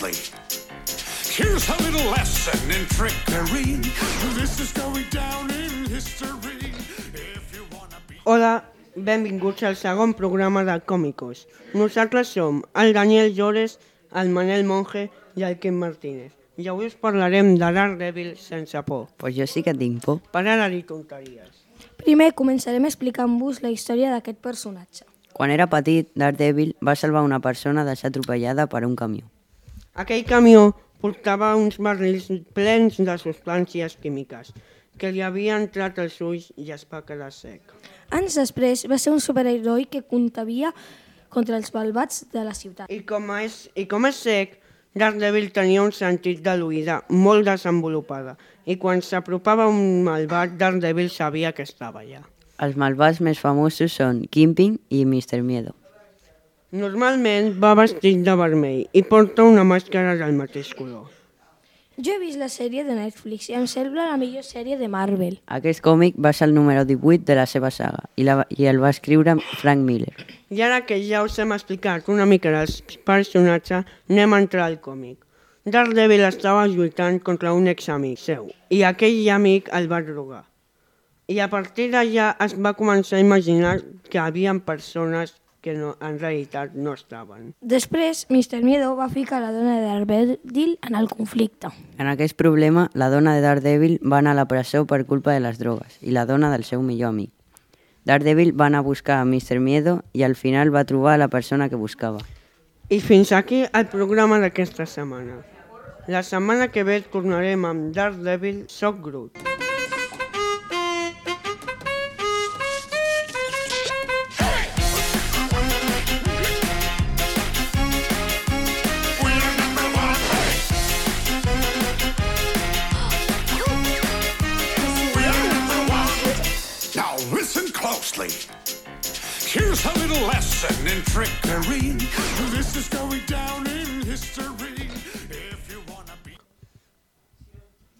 closely. Here's a little lesson in trickery. This is going down in history. If you wanna be Hola, benvinguts al segon programa de Còmicos. Nosaltres som el Daniel Llores, el Manel Monge i el Quim Martínez. I avui us parlarem de Daredevil sense por. Pues jo sí que tinc por. Para de dir tonteries. Primer començarem explicant-vos la història d'aquest personatge. Quan era petit, Daredevil va salvar una persona de ser atropellada per un camió. Aquell camió portava uns barrils plens de substàncies químiques que li havia entrat als ulls i es va quedar sec. Anys després va ser un superheroi que contavia contra els malvats de la ciutat. I com és, i com és sec, Daredevil tenia un sentit de l'oïda molt desenvolupada i quan s'apropava un malvat, Daredevil sabia que estava allà. Els malvats més famosos són Kingpin i Mr. Miedo. Normalment va vestit de vermell i porta una màscara del mateix color. Jo he vist la sèrie de Netflix i em sembla la millor sèrie de Marvel. Aquest còmic va ser el número 18 de la seva saga i, la, i el va escriure Frank Miller. I ara que ja us hem explicat una mica dels personatges, anem a entrar al còmic. Daredevil estava lluitant contra un examic seu i aquell amic el va drogar. I a partir d'allà es va començar a imaginar que hi havia persones que no, en realitat no estaven. Després, Mr. Miedo va ficar la dona de Daredevil en el conflicte. En aquest problema, la dona de Daredevil va anar a la presó per culpa de les drogues i la dona del seu millor amic. Daredevil va anar a buscar a Mr. Miedo i al final va trobar la persona que buscava. I fins aquí el programa d'aquesta setmana. La setmana que ve tornarem amb Daredevil Soc Groot. Here's a little lesson in trickery. This is going down in history.